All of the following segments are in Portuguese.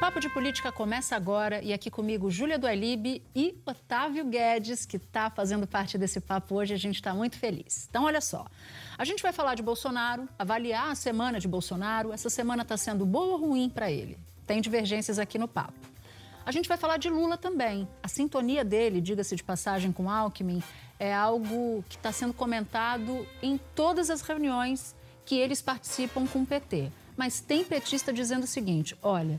Papo de Política começa agora e aqui comigo Júlia Dualib e Otávio Guedes, que está fazendo parte desse papo hoje. A gente está muito feliz. Então, olha só. A gente vai falar de Bolsonaro, avaliar a semana de Bolsonaro. Essa semana está sendo boa ou ruim para ele? Tem divergências aqui no papo. A gente vai falar de Lula também. A sintonia dele, diga-se de passagem, com Alckmin, é algo que está sendo comentado em todas as reuniões que eles participam com o PT. Mas tem petista dizendo o seguinte: olha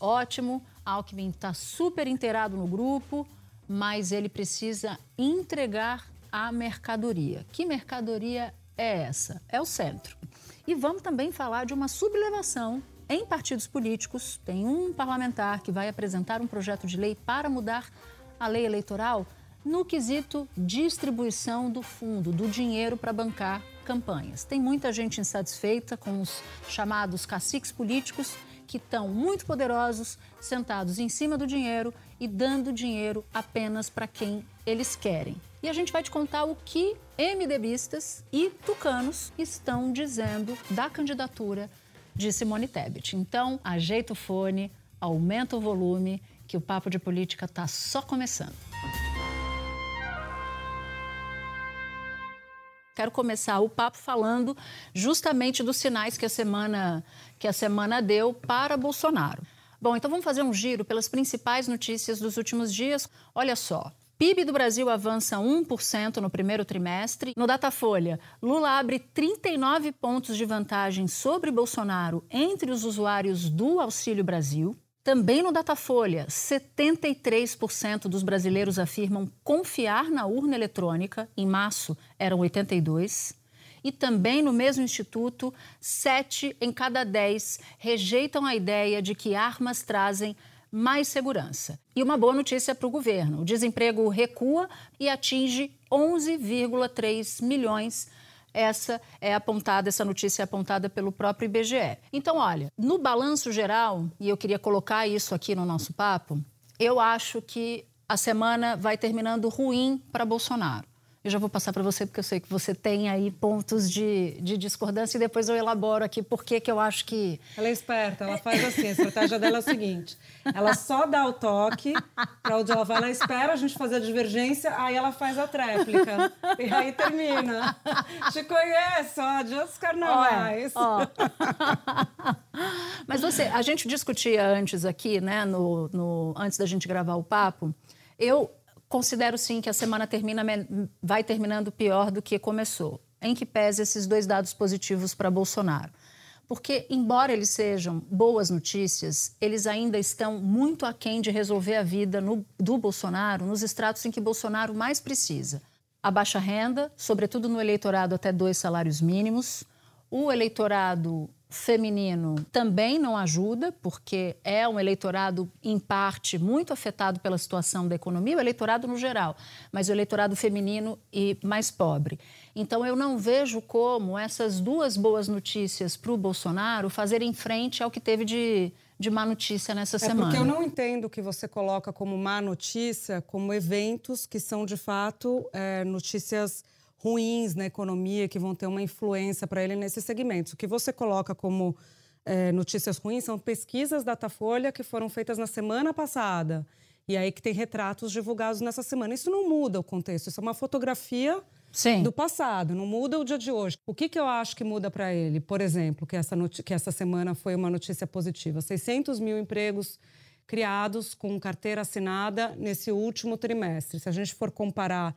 ótimo, Alckmin está super inteirado no grupo, mas ele precisa entregar a mercadoria. Que mercadoria é essa? É o centro. E vamos também falar de uma sublevação em partidos políticos. Tem um parlamentar que vai apresentar um projeto de lei para mudar a lei eleitoral no quesito distribuição do fundo, do dinheiro para bancar campanhas. Tem muita gente insatisfeita com os chamados caciques políticos que estão muito poderosos, sentados em cima do dinheiro e dando dinheiro apenas para quem eles querem. E a gente vai te contar o que MDBistas e tucanos estão dizendo da candidatura de Simone Tebet. Então, ajeita o fone, aumenta o volume, que o papo de política está só começando. Quero começar o papo falando justamente dos sinais que a semana que a semana deu para Bolsonaro. Bom, então vamos fazer um giro pelas principais notícias dos últimos dias. Olha só, PIB do Brasil avança 1% no primeiro trimestre. No Datafolha, Lula abre 39 pontos de vantagem sobre Bolsonaro entre os usuários do Auxílio Brasil. Também no Datafolha, 73% dos brasileiros afirmam confiar na urna eletrônica, em março eram 82%. E também no mesmo instituto, 7 em cada 10 rejeitam a ideia de que armas trazem mais segurança. E uma boa notícia para o governo: o desemprego recua e atinge 11,3 milhões essa é apontada, essa notícia é apontada pelo próprio IBGE. Então, olha, no balanço geral, e eu queria colocar isso aqui no nosso papo, eu acho que a semana vai terminando ruim para Bolsonaro. Eu já vou passar para você, porque eu sei que você tem aí pontos de, de discordância e depois eu elaboro aqui por que eu acho que. Ela é esperta, ela faz assim: a estratégia dela é o seguinte: ela só dá o toque para onde ela vai, ela espera a gente fazer a divergência, aí ela faz a tréplica. E aí termina. Te conheço, ó, outros carnavais. Ó, ó. Mas você, a gente discutia antes aqui, né, no, no, antes da gente gravar o papo. Eu considero sim que a semana termina, vai terminando pior do que começou, em que pese esses dois dados positivos para Bolsonaro. Porque, embora eles sejam boas notícias, eles ainda estão muito aquém de resolver a vida no, do Bolsonaro nos estratos em que Bolsonaro mais precisa. A baixa renda, sobretudo no eleitorado até dois salários mínimos, o eleitorado feminino também não ajuda, porque é um eleitorado, em parte, muito afetado pela situação da economia, o eleitorado no geral, mas o eleitorado feminino e mais pobre. Então, eu não vejo como essas duas boas notícias para o Bolsonaro fazerem frente ao que teve de, de má notícia nessa é semana. Porque eu não entendo o que você coloca como má notícia, como eventos que são, de fato, é, notícias ruins na economia que vão ter uma influência para ele nesses segmentos. O que você coloca como é, notícias ruins são pesquisas Datafolha que foram feitas na semana passada. E aí que tem retratos divulgados nessa semana. Isso não muda o contexto, isso é uma fotografia Sim. do passado, não muda o dia de hoje. O que, que eu acho que muda para ele? Por exemplo, que essa, que essa semana foi uma notícia positiva: 600 mil empregos criados com carteira assinada nesse último trimestre. Se a gente for comparar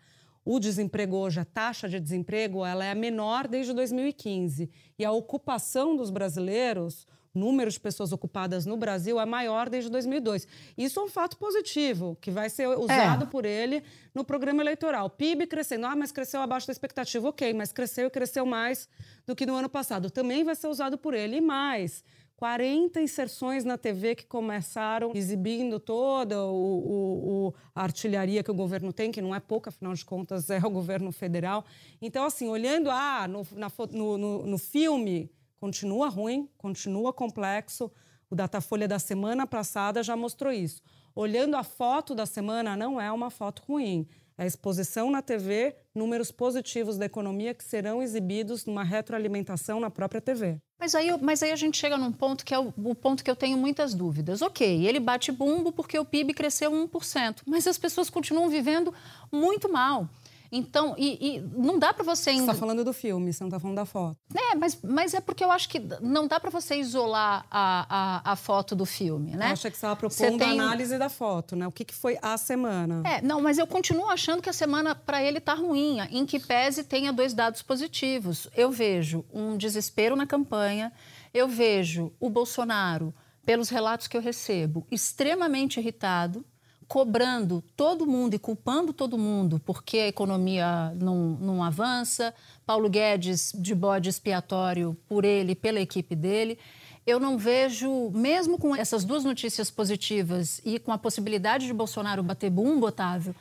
o desemprego hoje, a taxa de desemprego, ela é a menor desde 2015. E a ocupação dos brasileiros, o número de pessoas ocupadas no Brasil é maior desde 2002. Isso é um fato positivo, que vai ser usado é. por ele no programa eleitoral. PIB crescendo. Ah, mas cresceu abaixo da expectativa. Ok, mas cresceu e cresceu mais do que no ano passado. Também vai ser usado por ele. E mais, 40 inserções na TV que começaram exibindo toda o, o, o, a artilharia que o governo tem, que não é pouca, afinal de contas é o governo federal. Então, assim, olhando ah, no, na, no, no, no filme, continua ruim, continua complexo. O Datafolha da semana passada já mostrou isso. Olhando a foto da semana, não é uma foto ruim. É exposição na TV, números positivos da economia que serão exibidos numa retroalimentação na própria TV. Mas aí, mas aí a gente chega num ponto que é o, o, ponto que eu tenho muitas dúvidas. Ok, ele bate bumbo porque o PIB cresceu 1%, mas as pessoas continuam vivendo muito mal. Então, e, e não dá para você... Você está falando do filme, você não está falando da foto. É, mas, mas é porque eu acho que não dá para você isolar a, a, a, foto do filme, né? Eu acho que você estava propondo tem... a análise da foto, né? O que, que foi a semana. É, não, mas eu continuo achando que a semana para ele está ruim, em que pese tenha dois dados positivos. Eu vejo um desespero na campanha, eu vejo o Bolsonaro, pelos relatos que eu recebo, extremamente irritado, cobrando todo mundo e culpando todo mundo porque a economia não, não avança, Paulo Guedes de bode expiatório por ele, pela equipe dele. Eu não vejo, mesmo com essas duas notícias positivas e com a possibilidade de Bolsonaro bater bumbo, Otávio,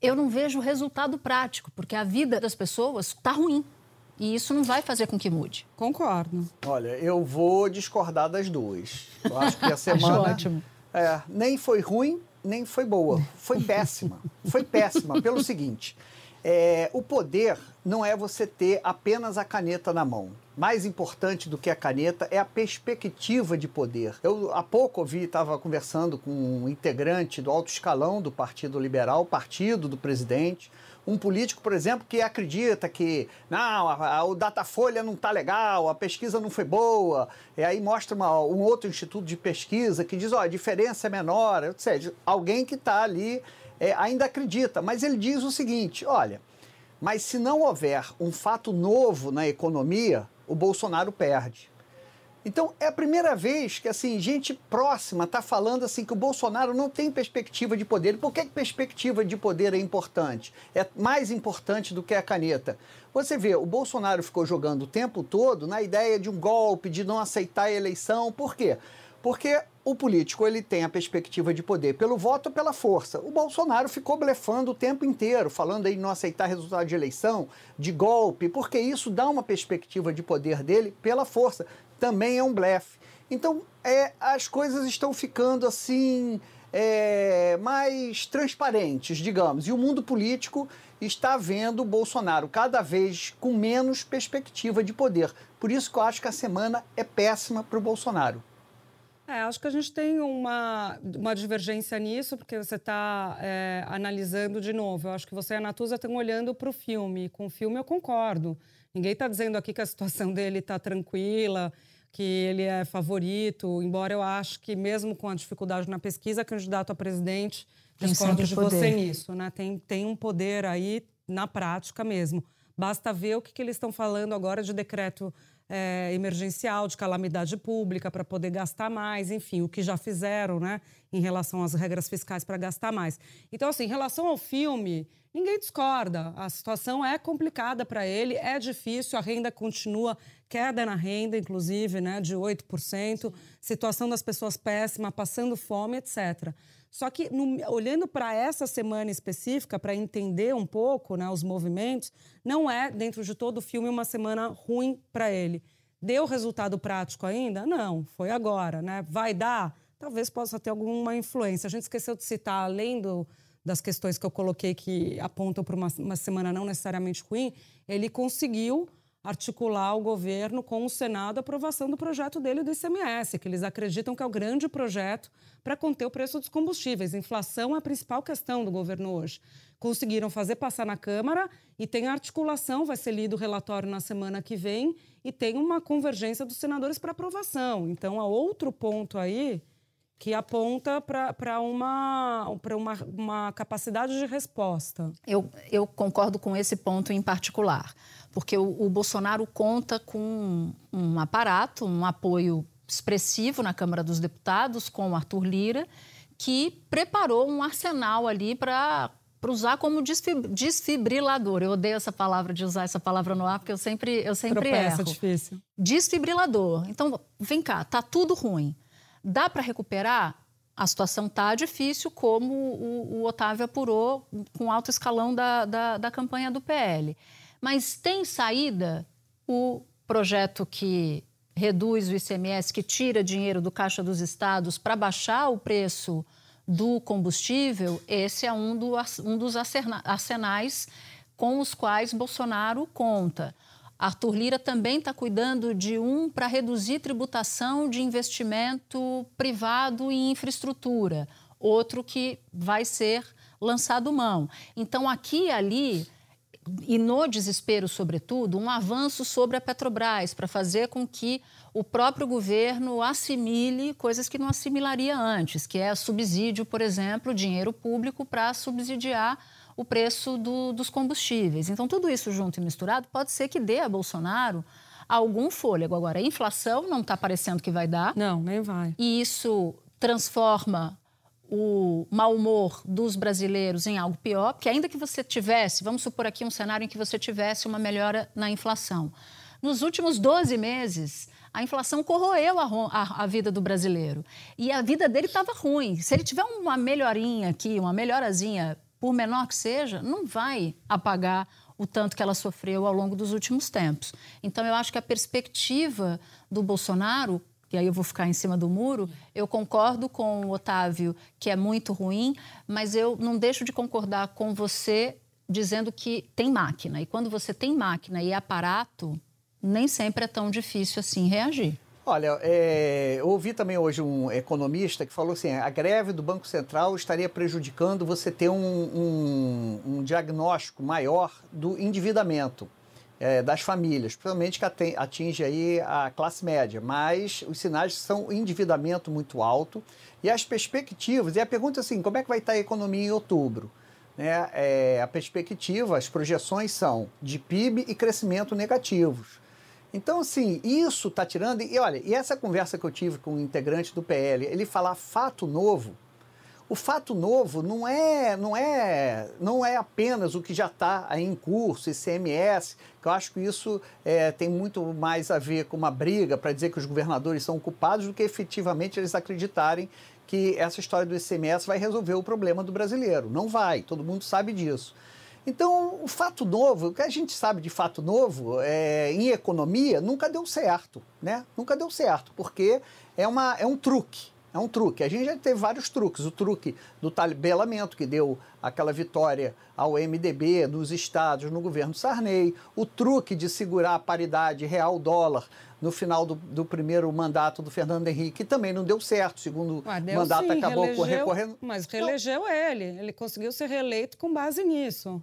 eu não vejo resultado prático, porque a vida das pessoas está ruim. E isso não vai fazer com que mude. Concordo. Olha, eu vou discordar das duas. Eu acho que a semana. acho ótimo. É, nem foi ruim, nem foi boa, foi péssima. Foi péssima pelo seguinte: é, o poder não é você ter apenas a caneta na mão. Mais importante do que a caneta é a perspectiva de poder. Eu há pouco ouvi, estava conversando com um integrante do alto escalão do Partido Liberal, partido do presidente, um político, por exemplo, que acredita que não, a, a, o Datafolha não está legal, a pesquisa não foi boa, e aí mostra uma, um outro instituto de pesquisa que diz, ó, a diferença é menor, ou seja, alguém que está ali é, ainda acredita, mas ele diz o seguinte, olha, mas se não houver um fato novo na economia, o Bolsonaro perde. Então, é a primeira vez que assim, gente próxima está falando assim que o Bolsonaro não tem perspectiva de poder. Por que perspectiva de poder é importante? É mais importante do que a caneta. Você vê, o Bolsonaro ficou jogando o tempo todo na ideia de um golpe, de não aceitar a eleição. Por quê? Porque o político ele tem a perspectiva de poder pelo voto ou pela força. O Bolsonaro ficou blefando o tempo inteiro, falando aí não aceitar resultado de eleição, de golpe, porque isso dá uma perspectiva de poder dele pela força também é um blefe. Então, é, as coisas estão ficando assim é, mais transparentes, digamos. E o mundo político está vendo o Bolsonaro cada vez com menos perspectiva de poder. Por isso que eu acho que a semana é péssima para o Bolsonaro. É, acho que a gente tem uma, uma divergência nisso, porque você está é, analisando de novo. Eu acho que você e a Natuza estão olhando para o filme. Com o filme eu concordo. Ninguém está dizendo aqui que a situação dele está tranquila, que ele é favorito, embora eu acho que mesmo com a dificuldade na pesquisa, candidato a presidente, discordo de poder. você nisso, né? Tem, tem um poder aí na prática mesmo. Basta ver o que, que eles estão falando agora de decreto é, emergencial, de calamidade pública, para poder gastar mais, enfim, o que já fizeram, né, em relação às regras fiscais para gastar mais. Então, assim, em relação ao filme, ninguém discorda. A situação é complicada para ele, é difícil, a renda continua queda na renda, inclusive, né, de 8%, situação das pessoas péssima, passando fome, etc. Só que, no, olhando para essa semana específica, para entender um pouco né, os movimentos, não é, dentro de todo o filme, uma semana ruim para ele. Deu resultado prático ainda? Não, foi agora. Né? Vai dar? Talvez possa ter alguma influência. A gente esqueceu de citar, além do, das questões que eu coloquei que apontam para uma, uma semana não necessariamente ruim, ele conseguiu articular o governo com o Senado a aprovação do projeto dele do ICMS, que eles acreditam que é o grande projeto para conter o preço dos combustíveis. Inflação é a principal questão do governo hoje. Conseguiram fazer passar na Câmara e tem articulação, vai ser lido o relatório na semana que vem e tem uma convergência dos senadores para aprovação. Então, há outro ponto aí que aponta para uma, uma, uma capacidade de resposta. Eu, eu concordo com esse ponto em particular, porque o, o Bolsonaro conta com um aparato, um apoio expressivo na Câmara dos Deputados com o Arthur Lira, que preparou um arsenal ali para para usar como desfib- desfibrilador. Eu odeio essa palavra de usar essa palavra no ar, porque eu sempre, eu sempre Tropeça, erro. difícil. Desfibrilador. Então, vem cá, tá tudo ruim. Dá para recuperar? A situação tá difícil, como o, o Otávio apurou com alto escalão da, da, da campanha do PL. Mas tem saída? O projeto que reduz o ICMS, que tira dinheiro do caixa dos estados para baixar o preço do combustível, esse é um, do, um dos arsena- arsenais com os quais Bolsonaro conta. Arthur Lira também está cuidando de um para reduzir tributação de investimento privado em infraestrutura, outro que vai ser lançado mão. Então, aqui e ali, e no desespero, sobretudo, um avanço sobre a Petrobras para fazer com que o próprio governo assimile coisas que não assimilaria antes, que é subsídio, por exemplo, dinheiro público para subsidiar o preço do- dos combustíveis. Então, tudo isso junto e misturado pode ser que dê a Bolsonaro algum fôlego. Agora, a inflação não está parecendo que vai dar Não, nem vai. e isso transforma o mau humor dos brasileiros em algo pior, porque ainda que você tivesse, vamos supor aqui um cenário em que você tivesse uma melhora na inflação. Nos últimos 12 meses, a inflação corroeu a, a- a vida do brasileiro. E a vida dele estava ruim. Se ele tiver uma melhorinha aqui, uma melhorazinha, por menor que seja, não vai apagar o tanto que ela sofreu ao longo dos últimos tempos. Então, eu acho que a perspectiva do Bolsonaro e aí eu vou ficar em cima do muro, eu concordo com o Otávio que é muito ruim, mas eu não deixo de concordar com você dizendo que tem máquina. E quando você tem máquina e aparato, nem sempre é tão difícil assim reagir. Olha, é, eu ouvi também hoje um economista que falou assim: a greve do Banco Central estaria prejudicando você ter um, um- um diagnóstico maior do endividamento é, das famílias, principalmente que atinge aí a classe média. Mas os sinais são endividamento muito alto e as perspectivas. E a pergunta é assim: como é que vai estar a economia em outubro? Né? É, a perspectiva, as projeções são de PIB e crescimento negativos. Então, assim, isso está tirando. E olha, e essa conversa que eu tive com o integrante do PL, ele falar fato novo. O fato novo não é, não é, não é apenas o que já está em curso, ICMS, que eu acho que isso é, tem muito mais a ver com uma briga para dizer que os governadores são culpados do que efetivamente eles acreditarem que essa história do ICMS vai resolver o problema do brasileiro. Não vai, todo mundo sabe disso. Então, o fato novo, o que a gente sabe de fato novo é, em economia nunca deu certo, né? Nunca deu certo, porque é, uma, é um truque. É um truque. A gente já teve vários truques. O truque do tabelamento, que deu aquela vitória ao MDB nos estados, no governo Sarney. O truque de segurar a paridade real-dólar no final do, do primeiro mandato do Fernando Henrique, que também não deu certo. O segundo Ué, deu mandato sim, acabou reelegeu, recorrendo. Mas reelegeu ele. Ele conseguiu ser reeleito com base nisso.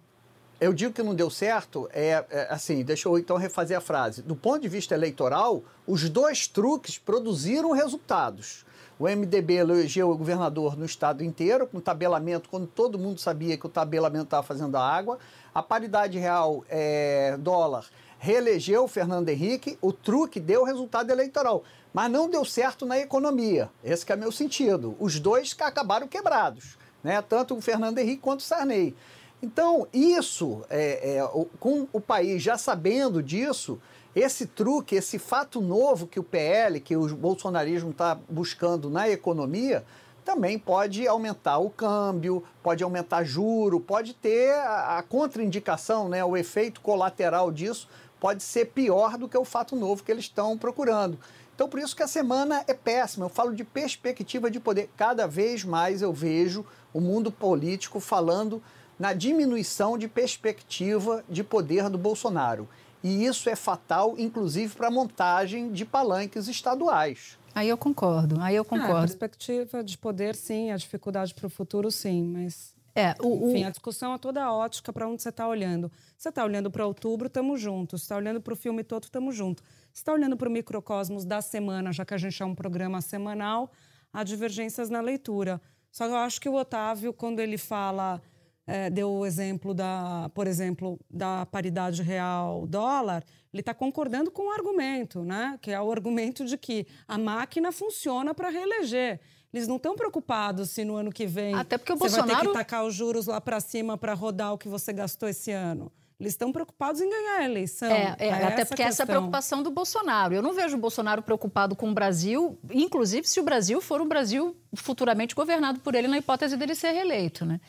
Eu digo que não deu certo, é, é, assim, deixa eu então refazer a frase. Do ponto de vista eleitoral, os dois truques produziram resultados. O MDB elegeu o governador no estado inteiro, com tabelamento, quando todo mundo sabia que o tabelamento estava fazendo a água. A paridade real é, dólar reelegeu o Fernando Henrique, o truque deu resultado eleitoral. Mas não deu certo na economia. Esse que é meu sentido. Os dois acabaram quebrados, né? tanto o Fernando Henrique quanto o Sarney. Então, isso, é, é, com o país já sabendo disso, esse truque, esse fato novo que o PL, que o bolsonarismo está buscando na economia, também pode aumentar o câmbio, pode aumentar juro, pode ter a, contraindicação, né, o efeito colateral disso pode ser pior do que o fato novo que eles estão procurando. Então, por isso que a semana é péssima. Eu falo de perspectiva de poder. Cada vez mais eu vejo o mundo político falando na diminuição de perspectiva de poder do Bolsonaro. E isso é fatal, inclusive, para a montagem de palanques estaduais. Aí eu concordo, aí eu Ah, a concordo. perspectiva de poder, sim. A dificuldade para o futuro, sim. Mas, É, o, o- enfim, a discussão é toda ótica para onde você está olhando. Você está olhando para outubro, estamos juntos. Você está olhando para o filme todo, estamos juntos. Você está olhando para o microcosmos da semana, já que a gente é um programa semanal, há divergências na leitura. Só que eu acho que o Otávio, quando ele fala, eh, deu o exemplo da, por exemplo, da paridade real dólar, ele está concordando com o argumento, né? Que é o argumento de que a máquina funciona para reeleger. Eles não estão preocupados se no ano que vem Até porque o você vai ter Bolsonaro- que tacar os juros lá para cima para rodar o que você gastou esse ano. Eles estão preocupados em ganhar a eleição. É, é, até essa porque essa é a questão. preocupação do Bolsonaro. Eu não vejo o Bolsonaro preocupado com o Brasil, inclusive se o Brasil for um Brasil futuramente governado por ele, na hipótese dele ser reeleito. Né?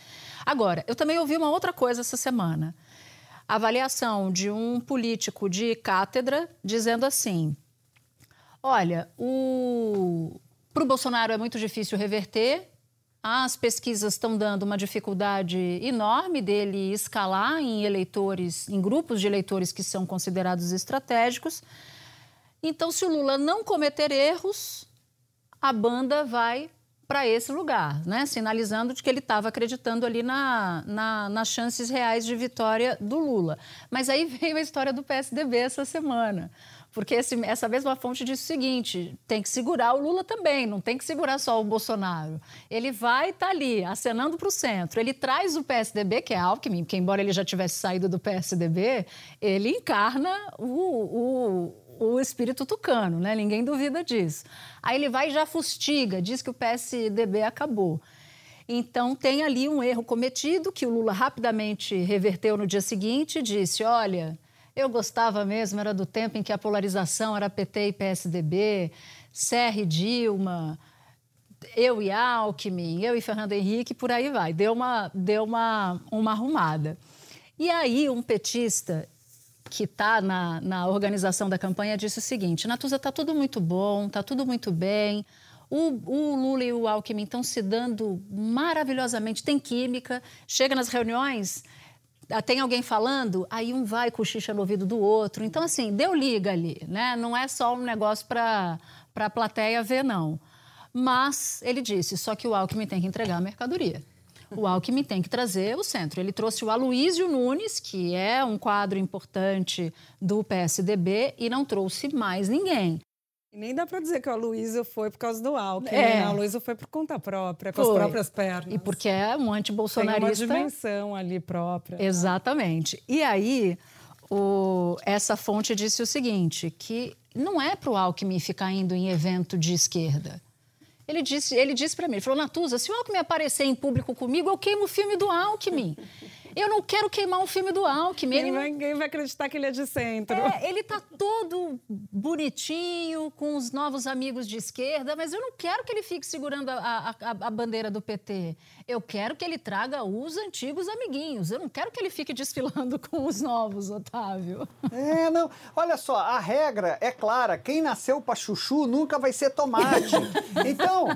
Agora, eu também ouvi uma outra coisa essa semana. A avaliação de um político de cátedra dizendo assim: olha, para o Bolsonaro é muito difícil reverter. As pesquisas estão dando uma dificuldade enorme dele escalar em eleitores, em grupos de eleitores que são considerados estratégicos. Então, se o Lula não cometer erros, a banda vai para esse lugar, né? sinalizando de que ele estava acreditando ali na, na- nas chances reais de vitória do Lula. Mas aí veio a história do PSDB essa semana. Porque esse- essa mesma fonte disse o seguinte: tem que segurar o Lula também, não tem que segurar só o Bolsonaro. Ele vai estar ali, acenando para o centro. Ele traz o PSDB, que é Alckmin, que embora ele já tivesse saído do PSDB, ele encarna o, o, o espírito tucano, né? Ninguém duvida disso. Aí ele vai e já fustiga, diz que o PSDB acabou. Então tem ali um erro cometido que o Lula rapidamente reverteu no dia seguinte e disse: olha, eu gostava mesmo, era do tempo em que a polarização era PT e PSDB, e Dilma, eu e Alckmin, eu e Fernando Henrique, por aí vai. Deu uma, deu uma, uma arrumada. E aí um petista que está na, na organização da campanha disse o seguinte: Natuza, está tudo muito bom, está tudo muito bem. O, o Lula e o Alckmin estão se dando maravilhosamente, tem química. Chega nas reuniões, ah, tem alguém falando, aí um vai cochicha no ouvido do outro. Então, assim, deu liga ali, né? Não é só um negócio para a plateia ver, não. Mas ele disse, só que o Alckmin tem que entregar a mercadoria. O Alckmin tem que trazer o centro. Ele trouxe o Aloísio Nunes, que é um quadro importante do PSDB, e não trouxe mais ninguém. E nem dá para dizer que o Aloysio foi por causa do Alckmin. É. né? O Aloysio foi por conta própria, com Foi. as próprias pernas. E porque é um Tem uma antibolsonarista. dimensão ali própria. Exatamente. E aí, o- essa fonte disse o seguinte, que não é para o Alckmin ficar indo em evento de esquerda. Ele disse, ele disse para mim, ele falou, Natuza, se o Alckmin aparecer em público comigo, eu queimo o filme do Alckmin. Eu não quero queimar um filme do Alckmin. Ele Ninguém não- vai, ninguém vai acreditar que ele é de centro. é, ele tá todo bonitinho, com os novos amigos de esquerda, mas eu não quero que ele fique segurando a, a- a- a bandeira do PT. Eu quero que ele traga os antigos amiguinhos. Eu não quero que ele fique desfilando com os novos, Otávio. É, não. Olha só, a regra é clara. Quem nasceu para chuchu nunca vai ser tomate. Então,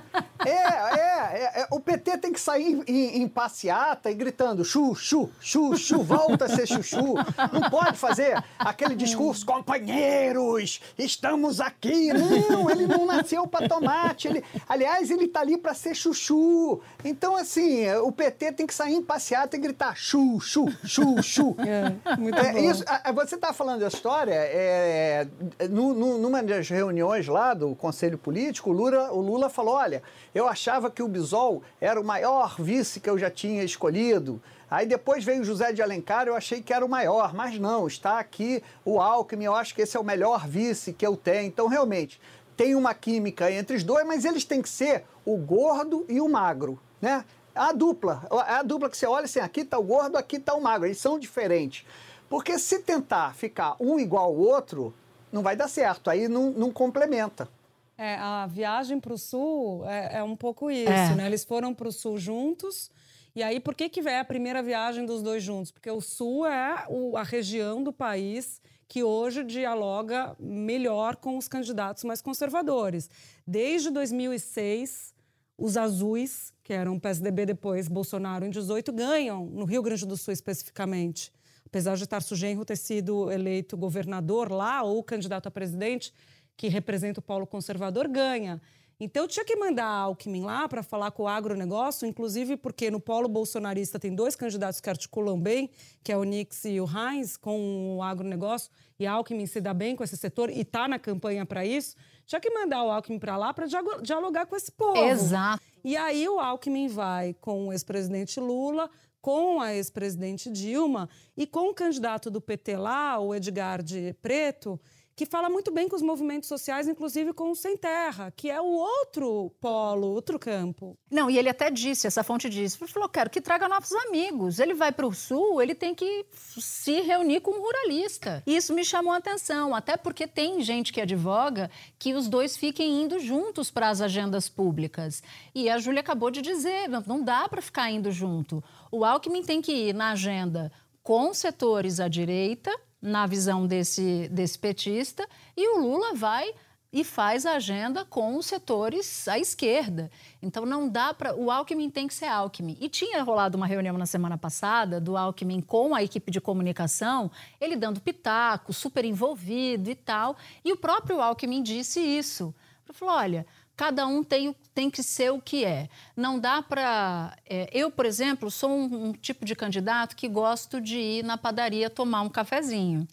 é, é, é, é, o PT tem que sair em, em passeata e gritando chuchu, chuchu, volta a ser chuchu. Não pode fazer aquele discurso, companheiros, estamos aqui. Não, ele não nasceu para tomate. Ele, aliás, ele tá ali para ser chuchu. Então, assim, o PT tem que sair em passeata e gritar chuchu, chuchu. É, muito É, bom. isso, a- você está falando da história, é, nu- nu- numa das reuniões lá do Conselho Político, o Lula, o Lula falou, olha, eu achava que o Bisol era o maior vice que eu já tinha escolhido. Aí depois veio o José de Alencar, eu achei que era o maior, mas não, está aqui o Alckmin, eu acho que esse é o melhor vice que eu tenho. Então, realmente, tem uma química entre os dois, mas eles têm que ser o gordo e o magro, né? A dupla, a dupla que você olha assim, aqui está o gordo, aqui está o magro, eles são diferentes. Porque se tentar ficar um igual ao outro, não vai dar certo, aí não, não complementa. É, a viagem para o sul é, é um pouco isso, É. né? Eles foram para o sul juntos. E aí, por que, que é a primeira viagem dos dois juntos? Porque o sul é o- a região do país que hoje dialoga melhor com os candidatos mais conservadores. Desde 2006, os azuis, que eram PSDB depois Bolsonaro em 18, ganham no Rio Grande do Sul especificamente. Apesar de Tarso Genro ter sido eleito governador lá ou candidato a presidente, que representa o polo conservador, ganha. Então tinha que mandar a Alckmin lá para falar com o agronegócio, inclusive porque no polo bolsonarista tem dois candidatos que articulam bem, que é o Nix e o Heinz, com o agronegócio, e a Alckmin se dá bem com esse setor e está na campanha para isso. Tinha que mandar o Alckmin para lá para dialogar com esse povo. Exato. E aí o Alckmin vai com o ex-presidente Lula, com a ex-presidente Dilma e com o candidato do PT lá, o Edgar de Preto, que fala muito bem com os movimentos sociais, inclusive com o Sem Terra, que é o outro polo, outro campo. Não, e ele até disse, essa fonte disse, ele falou, quero que traga novos amigos. Ele vai para o Sul, ele tem que se reunir com um ruralista. Isso me chamou a atenção, até porque tem gente que advoga que os dois fiquem indo juntos para as agendas públicas. E a Júlia acabou de dizer, não dá para ficar indo junto. O Alckmin tem que ir na agenda com setores à direita, na visão desse, desse petista, e o Lula vai e faz a agenda com os setores à esquerda. Então não dá para. O Alckmin tem que ser Alckmin. E tinha rolado uma reunião na semana passada do Alckmin com a equipe de comunicação, ele dando pitaco, super envolvido e tal. E o próprio Alckmin disse isso. Ele falou: olha, cada um tem, tem que ser o que é. Não dá para. É, eu, por exemplo, sou um, um, tipo de candidato que gosto de ir na padaria tomar um cafezinho.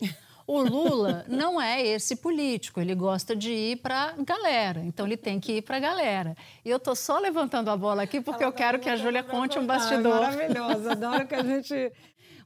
O Lula não é esse político, ele gosta de ir para galera, então ele tem que ir para a galera. E eu estou só levantando a bola aqui porque Ela eu quero que a Júlia conte um bastidor. Maravilhoso, adoro que a gente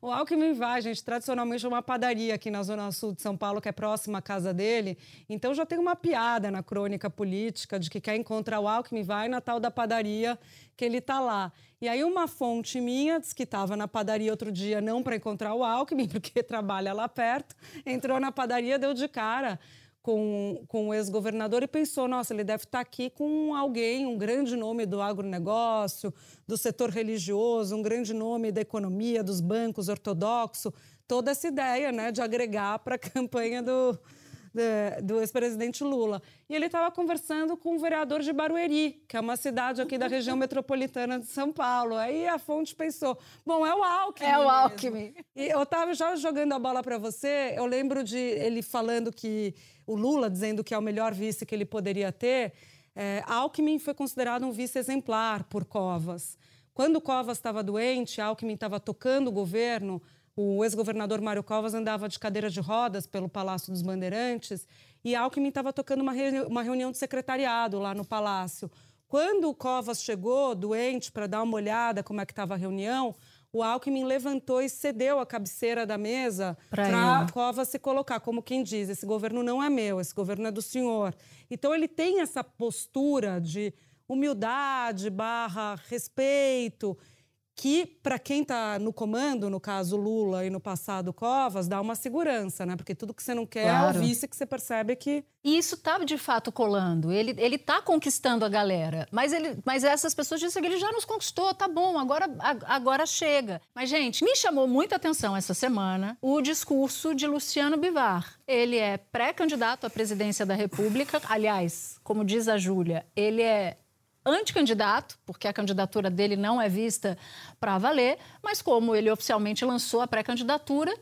o Alckmin vai, gente, tradicionalmente é uma padaria aqui na Zona Sul de São Paulo, que é próxima à casa dele. Então já tem uma piada na crônica política de que quer encontrar o Alckmin, vai na tal da padaria que ele está lá. E aí uma fonte minha disse que estava na padaria outro dia, não para encontrar o Alckmin, porque trabalha lá perto, entrou na padaria, deu de cara com, com o ex-governador e pensou: nossa, ele deve estar aqui com alguém, um grande nome do agronegócio, do setor religioso, um grande nome da economia, dos bancos ortodoxo, toda essa ideia né, de agregar para a campanha do, do ex-presidente Lula. E ele estava conversando com o vereador de Barueri, que é uma cidade aqui da região metropolitana de São Paulo. Aí a fonte pensou: bom, é o Alckmin. É o Alckmin. E eu estava já jogando a bola para você, eu lembro de ele falando que o Lula dizendo que é o melhor vice que ele poderia ter, é, Alckmin foi considerado um vice exemplar por Covas. Quando Covas estava doente, Alckmin estava tocando o governo, o ex-governador Mário Covas andava de cadeira de rodas pelo Palácio dos Bandeirantes e Alckmin estava tocando uma, reuni uma reunião de secretariado lá no Palácio. Quando o Covas chegou doente para dar uma olhada como é que estava a reunião, o Alckmin levantou e cedeu a cabeceira da mesa para a Cova se colocar, como quem diz, esse governo não é meu, esse governo é do senhor. Então ele tem essa postura de humildade barra respeito que para quem está no comando, no caso Lula e no passado Covas, dá uma segurança, né? Porque tudo que você não quer claro. é o vice que você percebe que e isso está de fato colando. Ele ele está conquistando a galera, mas ele, mas essas pessoas dizem que ele já nos conquistou, tá bom, agora agora chega. Mas gente, me chamou muita atenção essa semana o discurso de Luciano Bivar. Ele é pré-candidato à presidência da República, aliás, como diz a Júlia, ele é anticandidato, porque a candidatura dele não é vista para valer, mas como ele oficialmente lançou a pré-candidatura,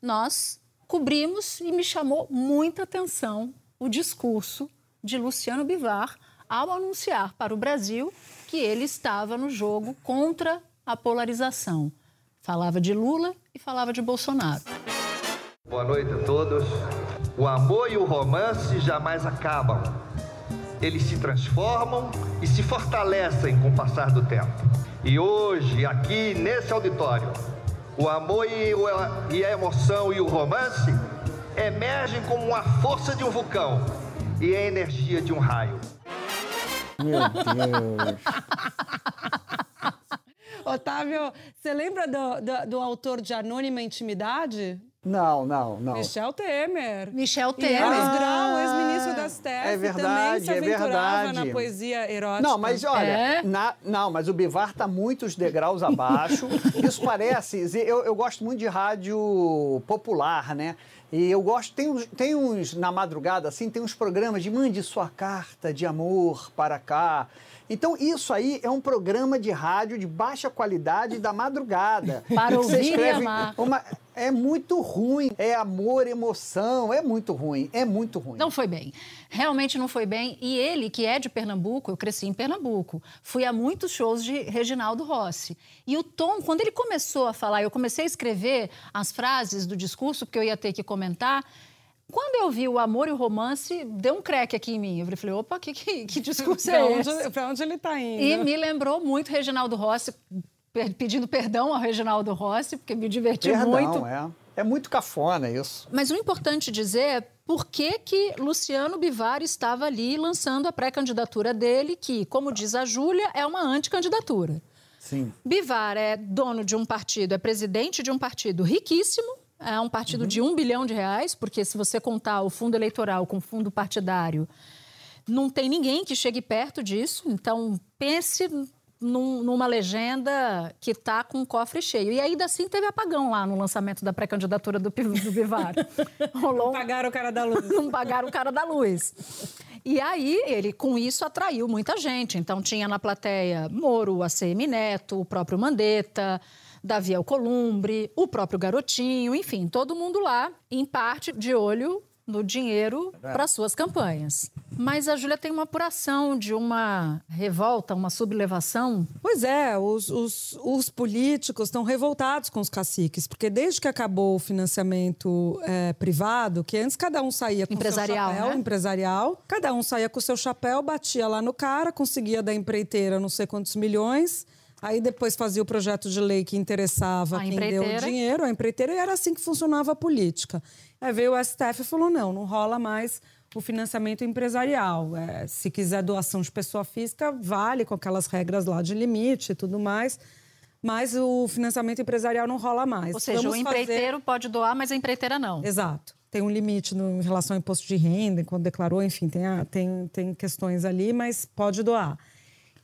nós cobrimos e me chamou muita atenção o discurso de Luciano Bivar ao anunciar para o Brasil que ele estava no jogo contra a polarização. Falava de Lula e falava de Bolsonaro. Boa noite a todos. O amor e o romance jamais acabam eles se transformam e se fortalecem com o passar do tempo. E hoje, aqui nesse auditório, o amor e a emoção e o romance emergem como a força de um vulcão e a energia de um raio. Meu Deus! Otávio, você lembra do, do, do autor de Anônima Intimidade? Não, não, não. Michel Temer. Michel Temer. Grau, ex-ministro das STF, é verdade, também se é verdade. na poesia erótica. Não, mas olha, é? na, não, mas o Bivar está muitos degraus abaixo. Isso parece, eu, eu gosto muito de rádio popular, né? E eu gosto, tem uns, tem uns, na madrugada, assim, tem uns programas de mande sua carta de amor para cá. Então, isso aí é um programa de rádio de baixa qualidade da madrugada. Para ouvir e amar. Uma, é muito ruim. É amor, emoção. É muito ruim. É muito ruim. Não foi bem. Realmente não foi bem. E ele, que é de Pernambuco, eu cresci em Pernambuco. Fui a muitos shows de Reginaldo Rossi. E o tom, quando ele começou a falar, eu comecei a escrever as frases do discurso, porque eu ia ter que comentar. Quando eu vi o amor e o romance, deu um creque aqui em mim. Eu falei, opa, que, que, que discurso é onde, esse? Para onde ele está indo? E me lembrou muito Reginaldo Rossi, pedindo perdão ao Reginaldo Rossi, porque me diverti perdão, muito. É. é muito cafona isso. Mas o importante dizer é por que, que Luciano Bivar estava ali lançando a pré-candidatura dele, que, como diz a Júlia, é uma anticandidatura. Sim. Bivar é dono de um partido, é presidente de um partido riquíssimo, é um partido uhum. de um bilhão de reais, porque se você contar o fundo eleitoral com fundo partidário, não tem ninguém que chegue perto disso. Então, pense num, numa legenda que está com o cofre cheio. E ainda assim teve apagão lá no lançamento da pré-candidatura do, do Bivar. Rolou... Não pagaram o cara da luz. Não pagaram o cara da luz. E aí, ele, com isso, atraiu muita gente. Então, tinha na plateia Moro, ACM Neto, o próprio Mandetta, Davi Alcolumbre, o próprio Garotinho, enfim, todo mundo lá, em parte de olho no dinheiro para suas campanhas. Mas a Júlia tem uma apuração de uma revolta, uma sublevação. Pois é, os, os, os políticos estão revoltados com os caciques, porque desde que acabou o financiamento é, privado, que antes cada um saía com empresarial, seu chapéu né? empresarial, cada um saía com o seu chapéu, batia lá no cara, conseguia da empreiteira não sei quantos milhões. Aí depois fazia o projeto de lei que interessava a quem deu o dinheiro, a empreiteira, e era assim que funcionava a política. Aí veio o STF e falou: não, não rola mais o financiamento empresarial. É, se quiser doação de pessoa física, vale com aquelas regras lá de limite e tudo mais. Mas o financiamento empresarial não rola mais. Ou seja, Vamos o empreiteiro fazer... pode doar, mas a empreiteira não. Exato. Tem um limite no, em relação ao imposto de renda, quando declarou, enfim, tem, a, tem, tem questões ali, mas pode doar.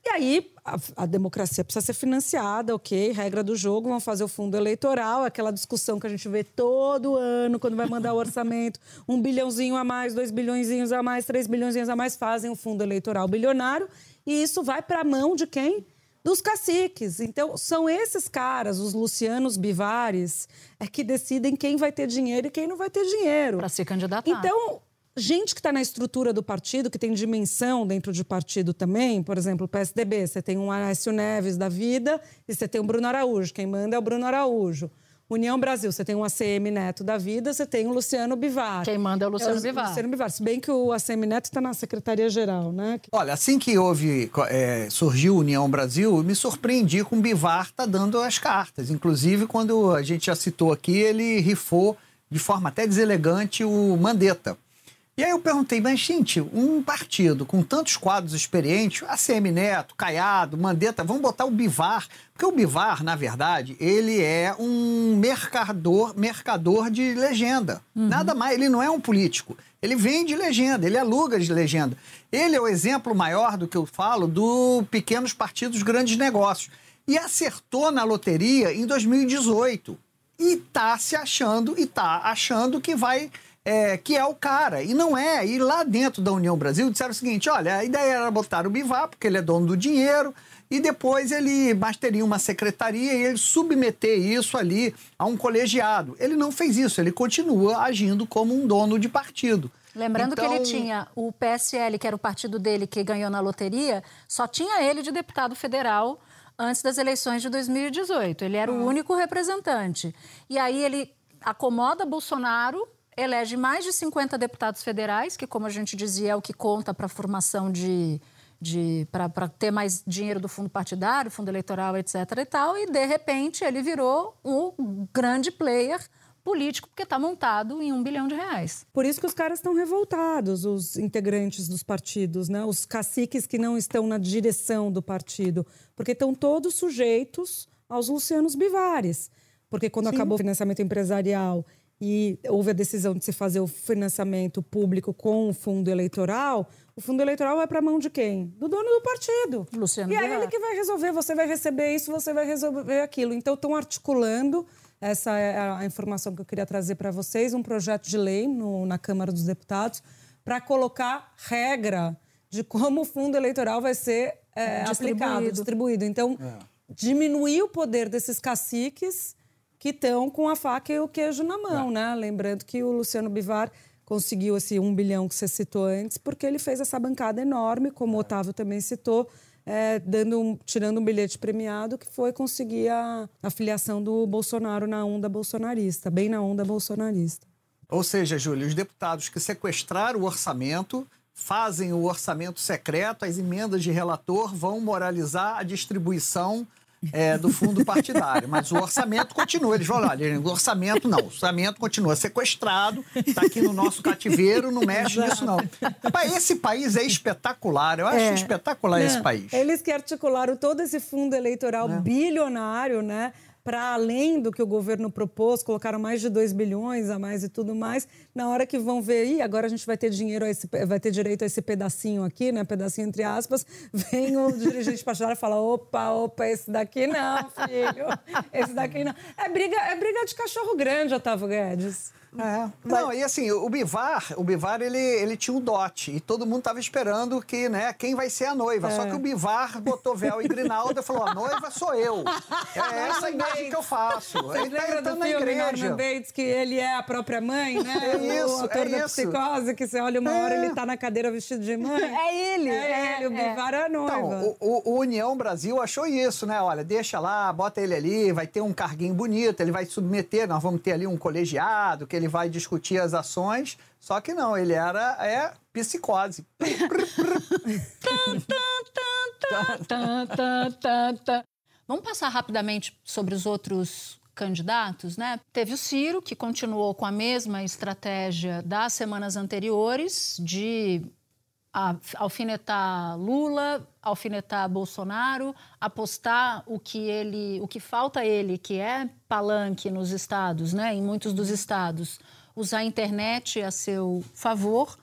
E aí a, a, democracia precisa ser financiada, ok? Regra do jogo, vão fazer o fundo eleitoral, aquela discussão que a gente vê todo ano quando vai mandar o orçamento, um bilhãozinho a mais, dois bilhõezinhos a mais, três bilhõezinhos a mais, fazem o fundo eleitoral bilionário e isso vai para a mão de quem? Dos caciques. Então, são esses caras, os Lucianos Bivares, é que decidem quem vai ter dinheiro e quem não vai ter dinheiro. Para se candidatar. Então, gente que está na estrutura do partido, que tem dimensão dentro de partido também, por exemplo, o PSDB, você tem um Aécio Neves da vida e você tem o Bruno Araújo. Quem manda é o Bruno Araújo. União Brasil, você tem um ACM Neto da vida, você tem o Luciano Bivar. Quem manda é o Luciano é o Bivar. Luciano Bivar. Se bem que o ACM Neto está na Secretaria-Geral, né? Olha, assim que houve, é, surgiu União Brasil, me surpreendi com o Bivar tá dando as cartas. Inclusive, quando a gente já citou aqui, ele rifou de forma até deselegante o Mandetta. E aí eu perguntei, mas gente, um partido com tantos quadros experientes, ACM Neto, Caiado, Mandetta, vamos botar o Bivar, porque o Bivar, na verdade, ele é um mercador, mercador de legenda. Uhum. Nada mais, ele não é um político. Ele vende legenda, ele aluga de legenda. Ele é o exemplo maior do que eu falo do pequenos partidos, grandes negócios. E acertou na loteria em 2018. E tá se achando, e tá achando que vai é, que é o cara. E não é. E lá dentro da União Brasil disseram o seguinte: olha, a ideia era botar o Bivar, porque ele é dono do dinheiro, e depois ele basteria uma secretaria e ele submeter isso ali a um colegiado. Ele não fez isso, ele continua agindo como um dono de partido. Lembrando então... que ele então tinha o PSL, que era o partido dele que ganhou na loteria, só tinha ele de deputado federal antes das eleições de 2018. Ele era o único representante. E aí ele acomoda Bolsonaro elege mais de 50 deputados federais, que, como a gente dizia, é o que conta para a formação de. de para ter mais dinheiro do fundo partidário, fundo eleitoral, etc. e tal, e de repente ele virou um grande player político porque está montado em um bilhão de reais. Por isso que os caras estão revoltados, os integrantes dos partidos, né? os caciques que não estão na direção do partido, porque estão todos sujeitos aos Lucianos Bivares. Porque quando Sim. acabou o financiamento empresarial e houve a decisão de se fazer o financiamento público com o fundo eleitoral, o fundo eleitoral vai para a mão de quem? Do dono do partido. Luciano e é ele que vai resolver, você vai receber isso, você vai resolver aquilo. Então, estão articulando, essa é a informação que eu queria trazer para vocês, um projeto de lei no, na Câmara dos Deputados para colocar regra de como o fundo eleitoral vai ser é, distribuído. aplicado, distribuído. Então, é. diminuir o poder desses caciques que estão com a faca e o queijo na mão, é. né? Lembrando que o Luciano Bivar conseguiu esse um bilhão que você citou antes, porque ele fez essa bancada enorme, como o Otávio também citou, é, dando um, tirando um bilhete premiado, que foi conseguir a, a filiação do Bolsonaro na onda bolsonarista, bem na onda bolsonarista. Ou seja, Júlio, os deputados que sequestraram o orçamento fazem o orçamento secreto, as emendas de relator vão moralizar a distribuição é, do fundo partidário. Mas o orçamento continua. Eles falam, olha, o orçamento não, o orçamento continua sequestrado, está aqui no nosso cativeiro, não mexe nisso não. Rapaz, esse país é espetacular, eu acho É. espetacular esse Não, país. Eles que articularam todo esse fundo eleitoral bilionário, né? Para além do que o governo propôs, colocaram mais de 2 bilhões a mais e tudo mais. Na hora que vão ver, Ih, agora a gente vai ter dinheiro, esse, vai ter direito a esse pedacinho aqui, né? Pedacinho entre aspas. Vem o dirigente partidário e fala: opa, opa, esse daqui não, filho. Esse daqui não. É briga, é briga de cachorro grande, Otávio Guedes. É. Não, e assim, o Bivar, o Bivar ele, ele tinha um dote e todo mundo tava esperando que, né, quem vai ser a noiva. Só que o Bivar botou véu e grinalda e falou: a noiva sou eu. É essa a imagem que eu faço. Vocês Ele tá lembram entrando do filme. Norman Bates, que ele é a própria mãe, né? É isso, o ator é da isso. psicose, que você olha uma hora, É. ele tá na cadeira vestido de mãe. É ele. É ele, o Bivar é a noiva. Então, o, o- o União Brasil achou isso, né? Olha, deixa lá, bota ele ali, vai ter um carguinho bonito, ele vai submeter, nós vamos ter ali um colegiado que ele vai discutir as ações. Só que não, ele era é psicose. Vamos passar rapidamente sobre os outros candidatos, né? Teve o Ciro, que continuou com a mesma estratégia das semanas anteriores, de alfinetar Lula, alfinetar Bolsonaro, apostar o que ele, o que falta a ele, que é palanque nos estados, né? Em muitos dos estados, usar a internet a seu favor.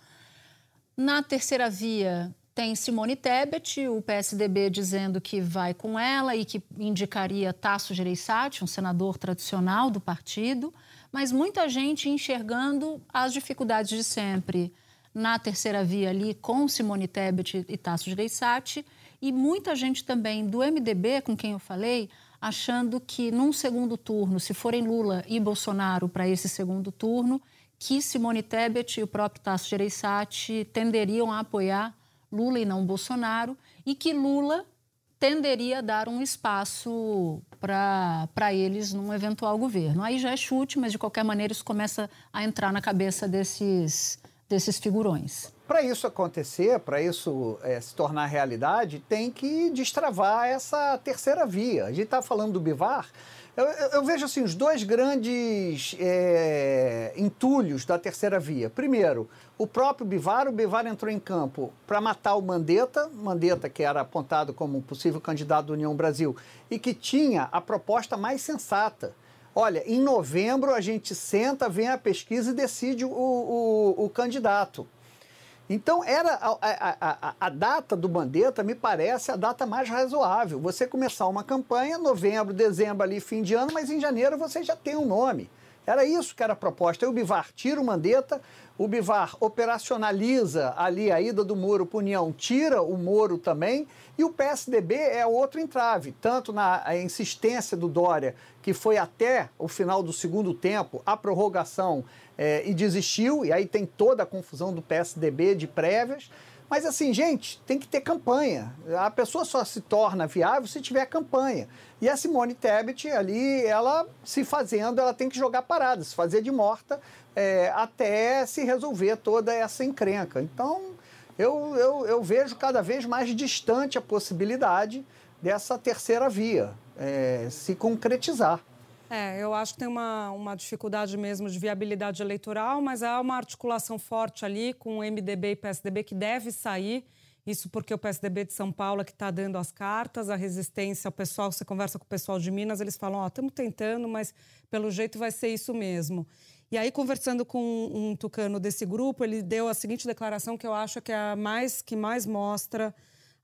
Na terceira via tem Simone Tebet, o PSDB dizendo que vai com ela e que indicaria Tasso Gereissati, um senador tradicional do partido, mas muita gente enxergando as dificuldades de sempre na terceira via ali com Simone Tebet e Tasso Gereissati e muita gente também do MDB, com quem eu falei, achando que num segundo turno, se forem Lula e Bolsonaro para esse segundo turno, que Simone Tebet e o próprio Tasso Gereissati tenderiam a apoiar Lula e não Bolsonaro, e que Lula tenderia a dar um espaço para eles num eventual governo. Aí já é chute, mas de qualquer maneira isso começa a entrar na cabeça desses, desses figurões. Para isso acontecer, para isso eh, se tornar realidade, tem que destravar essa terceira via. A gente está falando do Bivar. Eu, eu- eu vejo assim os dois grandes eh, entulhos da terceira via. Primeiro, o próprio Bivar. O Bivar entrou em campo para matar o Mandetta, Mandetta que era apontado como um possível candidato da União Brasil e que tinha a proposta mais sensata. Olha, em novembro a gente senta, vem a pesquisa e decide o- o- o candidato. Então, era a, a- a- a data do Mandetta me parece a data mais razoável. Você começar uma campanha, novembro, dezembro, ali, fim de ano, mas em janeiro você já tem um nome. Era isso que era a proposta. O Bivar tira o Mandetta, o Bivar operacionaliza ali a ida do Moro para União, tira o Moro também, e o PSDB é outro entrave, tanto na insistência do Dória, que foi até o final do segundo tempo, a prorrogação eh, e desistiu, e aí tem toda a confusão do PSDB de prévias. Mas assim, gente, tem que ter campanha. A pessoa só se torna viável se tiver campanha. E a Simone Tebet ali, ela se fazendo, ela tem que jogar parada, se fazer de morta eh, até se resolver toda essa encrenca. Então, eu, eu, eu vejo cada vez mais distante a possibilidade dessa terceira via eh, se concretizar. É, eu acho que tem uma, uma dificuldade mesmo de viabilidade eleitoral, mas há uma articulação forte ali com o MDB e PSDB que deve sair. Isso porque o PSDB de São Paulo é que está dando as cartas, a resistência, o pessoal, você conversa com o pessoal de Minas, eles falam, ó, estamos tentando, mas pelo jeito vai ser isso mesmo. E aí, conversando com um tucano desse grupo, ele deu a seguinte declaração que eu acho que é a mais, que mais mostra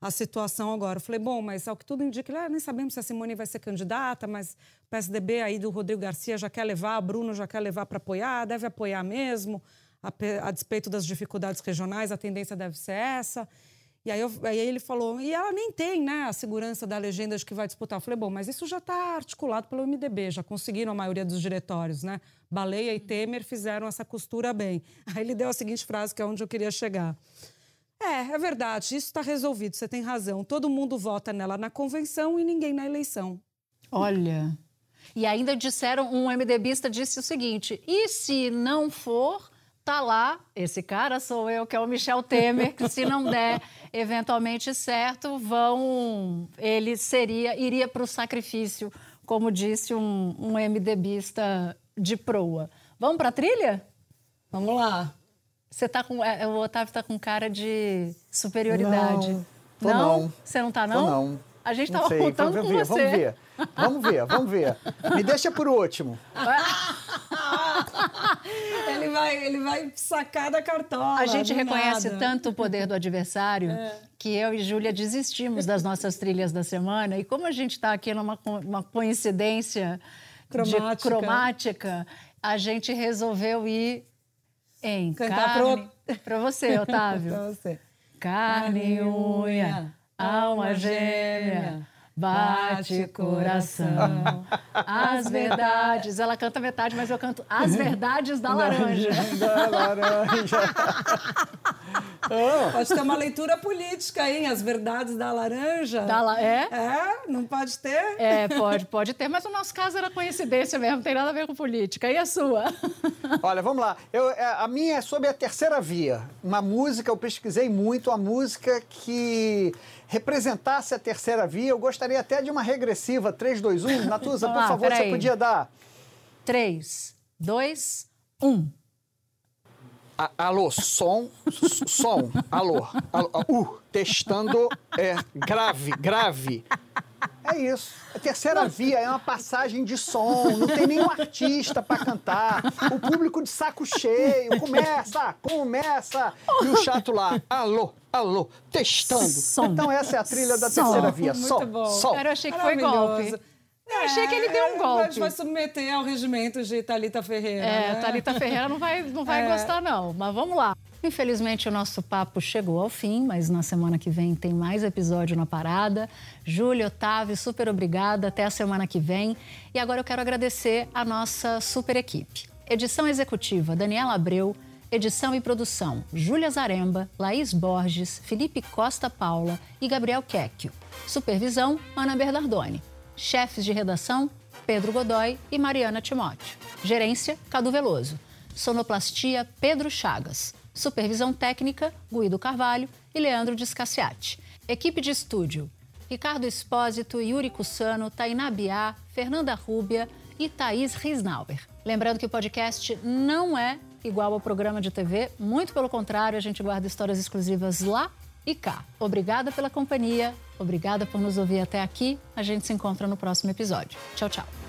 a situação agora. Eu falei, bom, mas ao que tudo indica, ah, nem sabemos se a Simone vai ser candidata, mas o PSDB aí do Rodrigo Garcia já quer levar, Bruno já quer levar para apoiar, deve apoiar mesmo, a, a despeito das dificuldades regionais, a tendência deve ser essa. E aí, eu- aí ele falou, e ela nem tem né, a segurança da legenda de que vai disputar. Eu falei, bom, mas isso já está articulado pelo MDB, já conseguiram a maioria dos diretórios, né? Baleia e Temer fizeram essa costura bem. Aí ele deu a seguinte frase, que é onde eu queria chegar. É, é verdade, isso está resolvido, você tem razão. Todo mundo vota nela na convenção e ninguém na eleição. Olha. E ainda disseram, um MDBista disse o seguinte: e se não for, tá lá, esse cara sou eu, que é o Michel Temer, que se não der eventualmente certo, vão ele seria iria para o sacrifício, como disse um, um MDBista de proa. Vamos para a trilha? Vamos lá. Você tá com é, o Otávio está com cara de superioridade. Não, tô não. Você não tá não? Tô não. A gente Não estava sei, contando vamos com ver, você. Vamos ver, vamos ver, vamos ver. Me deixa por último. Ele vai, ele vai sacar da cartola. A gente reconhece nada. tanto o poder do adversário É. que eu e Júlia desistimos das nossas trilhas da semana. E como a gente está aqui numa uma coincidência de Cromática. cromática, a gente resolveu ir em Cantar carne... Para você, Otávio. Pra você. Carne e unha, alma gêmea, bate coração. As verdades. Ela canta metade, mas eu canto as verdades da laranja. Da laranja. Pode ter uma leitura política, hein? As verdades da laranja. Da la- é? É? Não pode ter? É, pode, pode ter, mas o nosso caso era coincidência mesmo, não tem nada a ver com política. E a sua? Olha, vamos lá. Eu, é, a minha é sobre a terceira via. Uma música, eu pesquisei muito, uma música que representasse a terceira via. Eu gostaria até de uma regressiva 3, 2, 1. Natuza, por lá, favor, você podia dar. 3, 2, 1. A- alô, som, som, alô, alô, uh, testando, é, grave, grave. É isso. A terceira via é uma passagem de som, não tem nenhum artista para cantar. O público de saco cheio, começa, começa. E o chato lá, alô, alô, testando. Som. Então essa é a trilha da Som. terceira via. Muito Som, bom. som. Cara, eu achei que foi golpe. Eu achei que ele deu um É, golpe. Vai, vai submeter ao regimento de Thalita Ferreira. É, né? Thalita Ferreira não vai, não vai É. gostar, não. Mas vamos lá. Infelizmente, o nosso papo chegou ao fim, mas na semana que vem tem mais episódio na parada. Júlia, Otávio, super obrigada. Até a semana que vem. E agora eu quero agradecer a nossa super equipe. Edição executiva, Daniela Abreu. Edição e produção, Júlia Zaremba, Laís Borges, Felipe Costa Paula e Gabriel Quecchio. Supervisão, Ana Bernardoni. Chefes de redação, Pedro Godoy e Mariana Timóteo. Gerência, Cadu Veloso. Sonoplastia, Pedro Chagas. Supervisão técnica, Guido Carvalho e Leandro Descaciati. Equipe de estúdio, Ricardo Espósito, Yuri Cussano, Tainá Biá, Fernanda Rúbia e Thaís Risnauer. Lembrando que o podcast não é igual ao programa de TV, muito pelo contrário, a gente guarda histórias exclusivas lá e cá. Obrigada pela companhia, obrigada por nos ouvir até aqui. A gente se encontra no próximo episódio. Tchau, tchau.